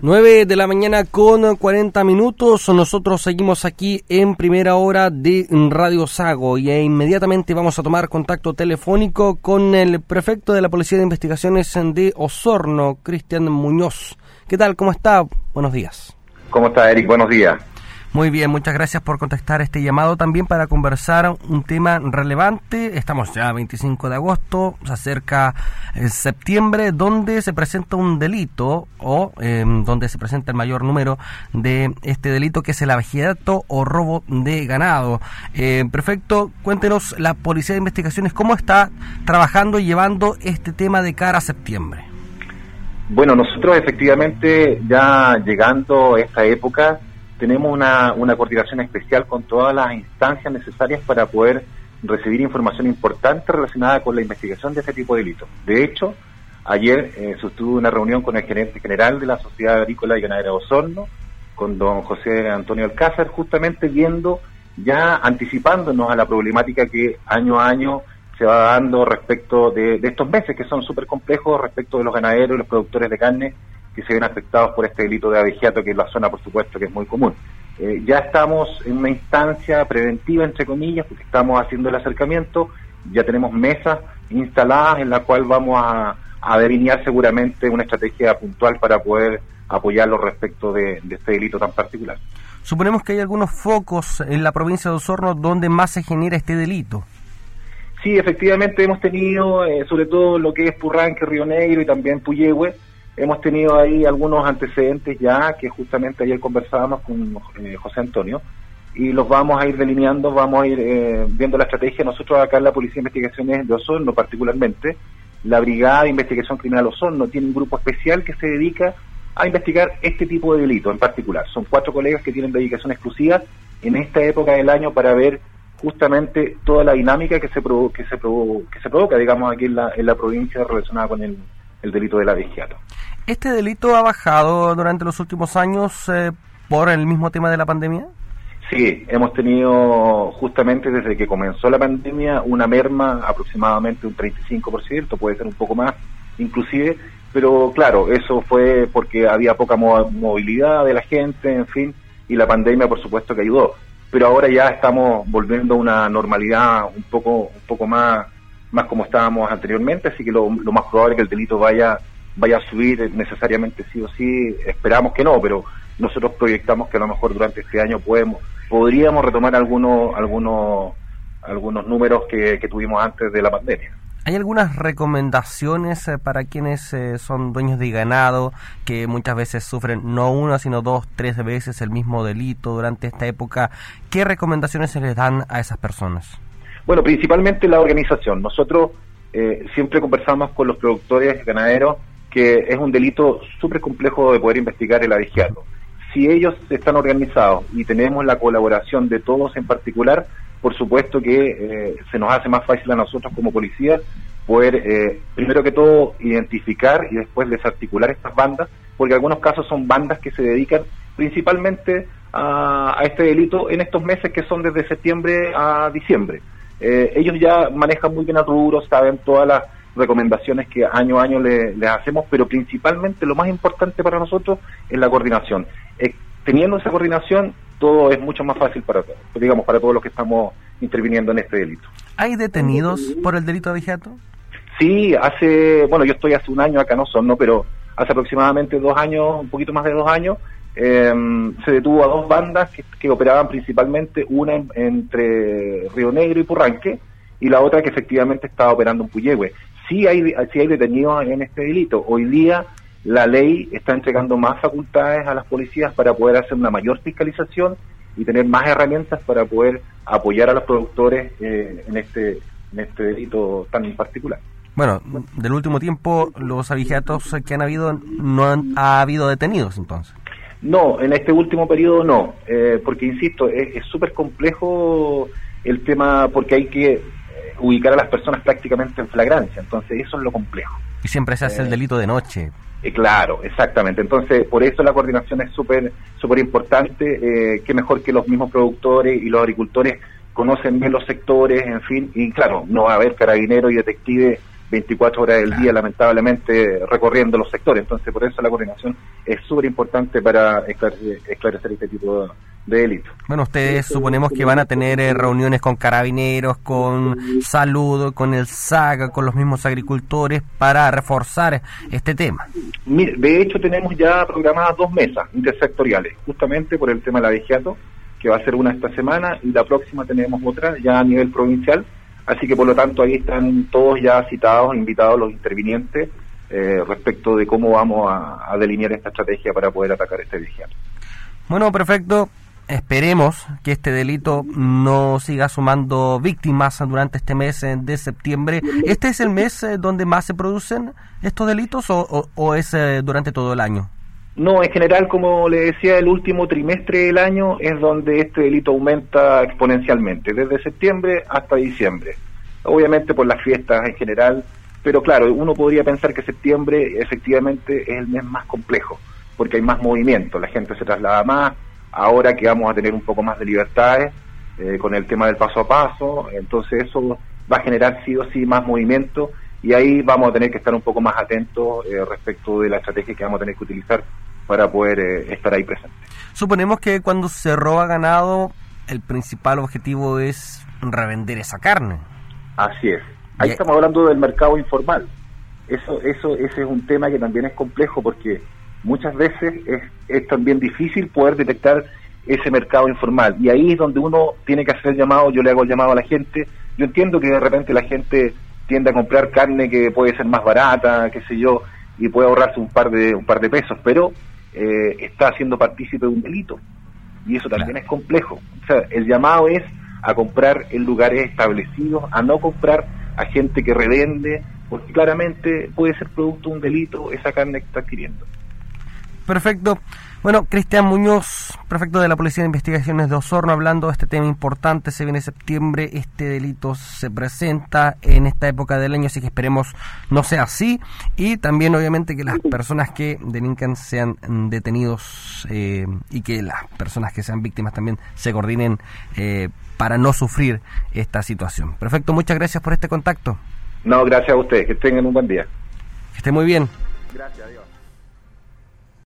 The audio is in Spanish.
9 de la mañana con 40 minutos. Nosotros seguimos aquí en primera hora de Radio Sago y e inmediatamente vamos a tomar contacto telefónico con el prefecto de la Policía de Investigaciones de Osorno, Cristian Muñoz. ¿Qué tal? ¿Cómo está? Buenos días. ¿Cómo está, Eric? Buenos días. Muy bien, muchas gracias por contestar este llamado también para conversar un tema relevante. Estamos ya 25 de agosto, se acerca septiembre, donde se presenta un delito o em, donde se presenta el mayor número de este delito que es el abajeato o robo de ganado. Eh, perfecto, cuéntenos la Policía de Investigaciones cómo está trabajando y llevando este tema de cara a septiembre. Bueno, nosotros efectivamente ya llegando a esta época tenemos una, coordinación especial con todas las instancias necesarias para poder recibir información importante relacionada con la investigación de este tipo de delitos. De hecho, ayer eh, sostuve una reunión con el gerente general de la Sociedad Agrícola y Ganadera de Osorno, con don José Antonio Alcázar, justamente viendo, ya anticipándonos a la problemática que año a año se va dando respecto de, de estos meses que son súper complejos respecto de los ganaderos y los productores de carne que se ven afectados por este delito de abegiato, que es la zona, por supuesto, que es muy común. Eh, ya estamos en una instancia preventiva, entre comillas, porque estamos haciendo el acercamiento, ya tenemos mesas instaladas en la cual vamos a, a delinear seguramente una estrategia puntual para poder apoyarlo respecto de, este delito tan particular. Suponemos que hay algunos focos en la provincia de Osorno donde más se genera este delito. Sí, efectivamente hemos tenido, eh, sobre todo lo que es Purranque, Río Negro y también Puyehue, Hemos tenido ahí algunos antecedentes ya, que justamente ayer conversábamos con eh, José Antonio, y los vamos a ir delineando, vamos a ir eh, viendo la estrategia. Nosotros acá en la Policía de Investigaciones de Osorno particularmente, la Brigada de Investigación Criminal Osorno tiene un grupo especial que se dedica a investigar este tipo de delitos en particular. Son cuatro colegas que tienen dedicación exclusiva en esta época del año para ver justamente toda la dinámica que se, que se, que se provoca, digamos, aquí en la, en la provincia relacionada con el, el delito del abegiato. ¿Este delito ha bajado durante los últimos años eh, por el mismo tema de la pandemia? Sí, hemos tenido justamente desde que comenzó la pandemia una merma aproximadamente un 35%, puede ser un poco más inclusive, pero claro, eso fue porque había poca movilidad de la gente, en fin, y la pandemia por supuesto que ayudó. Pero ahora ya estamos volviendo a una normalidad un poco, un poco más más como estábamos anteriormente, así que lo, más probable es que el delito vaya vaya a subir necesariamente sí o sí, esperamos que no, pero nosotros proyectamos que a lo mejor durante este año podemos podríamos retomar algunos algunos algunos números que, tuvimos antes de la pandemia. ¿Hay algunas recomendaciones eh, para quienes eh, son dueños de ganado que muchas veces sufren no una, sino dos, tres veces el mismo delito durante esta época? ¿Qué recomendaciones se les dan a esas personas? Bueno, principalmente la organización. Nosotros eh, siempre conversamos con los productores ganaderos que es un delito súper complejo de poder investigar el abegiato. Si ellos están organizados y tenemos la colaboración de todos en particular, por supuesto que eh, se nos hace más fácil a nosotros como policías poder, eh, primero que todo, identificar y después desarticular estas bandas, porque en algunos casos son bandas que se dedican principalmente a este delito en estos meses que son desde septiembre a diciembre. Eh, ellos ya manejan muy bien a rubro, saben todas las recomendaciones que año a año les hacemos, pero principalmente lo más importante para nosotros es la coordinación. Eh, teniendo esa coordinación, todo es mucho más fácil para todos, digamos, para todos los que estamos interviniendo en este delito. ¿Hay detenidos por el delito de vigiato? Sí, hace, bueno, yo estoy hace un año acá, no son, ¿no? Pero hace aproximadamente dos años, un poquito más de dos años, Em, se detuvo a dos bandas que, operaban principalmente, una entre Río Negro y Purranque, y la otra que efectivamente estaba operando en Puyehue. Sí hay, sí hay detenidos en este delito. Hoy día la ley está entregando más facultades a las policías para poder hacer una mayor fiscalización y tener más herramientas para poder apoyar a los productores eh, en este en este delito tan particular. Bueno, del último tiempo los abigeatos que han habido no han ha habido detenidos entonces. No, en este último periodo no, eh, porque insisto, es súper complejo el tema porque hay que ubicar a las personas prácticamente en flagrancia, entonces eso es lo complejo. Y siempre se hace el eh, delito de noche. claro, exactamente. Entonces, por eso la coordinación es súper súper importante. que mejor que los mismos productores y los agricultores conocen bien los sectores, en fin. Y claro, no va a haber carabineros y detectives 24 horas del día, lamentablemente, recorriendo los sectores. Entonces, por eso la coordinación es súper importante para esclarecer, este tipo de, delitos. Bueno, ustedes suponemos que van a tener eh, reuniones con carabineros, con salud, con el SAG, con los mismos agricultores para reforzar este tema. de hecho, tenemos ya programadas dos mesas intersectoriales, justamente por el tema de la vigiato, que va a ser una esta semana, y la próxima tenemos otra ya a nivel provincial Así que por lo tanto ahí están todos ya citados, invitados los intervinientes eh, respecto de cómo vamos a, delinear esta estrategia para poder atacar este vigiano. Bueno, perfecto. Esperemos que este delito no siga sumando víctimas durante este mes de septiembre. ¿Este es el mes eh, donde más se producen estos delitos o, es eh, durante todo el año? No, en general, como le decía, el último trimestre del año es donde este delito aumenta exponencialmente, desde septiembre hasta diciembre. Obviamente por las fiestas en general, pero claro, uno podría pensar que septiembre efectivamente es el mes más complejo, porque hay más movimiento, la gente se traslada más, ahora que vamos a tener un poco más de libertades eh, con el tema del paso a paso, entonces eso va a generar sí o sí más movimiento y ahí vamos a tener que estar un poco más atentos eh, respecto de la estrategia que vamos a tener que utilizar para poder eh, estar ahí presente. Suponemos que cuando se roba ganado, el principal objetivo es revender esa carne. Así es. Ahí estamos hablando del mercado informal. Eso, eso, ese es un tema que también es complejo porque muchas veces es, es también difícil poder detectar ese mercado informal. Y ahí es donde uno tiene que hacer el llamado, yo le hago el llamado a la gente. Yo entiendo que de repente la gente tiende a comprar carne que puede ser más barata, qué sé yo, y puede ahorrarse un par de, un par de pesos, pero eh, está siendo partícipe de un delito. Y eso también es complejo. O sea, el llamado es a comprar en lugares establecidos, a no comprar a gente que revende, porque claramente puede ser producto de un delito esa carne que está adquiriendo. Perfecto. Bueno, Cristian Muñoz, prefecto de la Policía de Investigaciones de Osorno, hablando de este tema importante, se viene septiembre, este delito se presenta en esta época del año, así que esperemos no sea así, y también obviamente que las personas que delincan sean detenidos eh, y que las personas que sean víctimas también se coordinen eh, para no sufrir esta situación. Perfecto, muchas gracias por este contacto. No, gracias a ustedes, que tengan un buen día. Que esté muy bien. Gracias, adiós.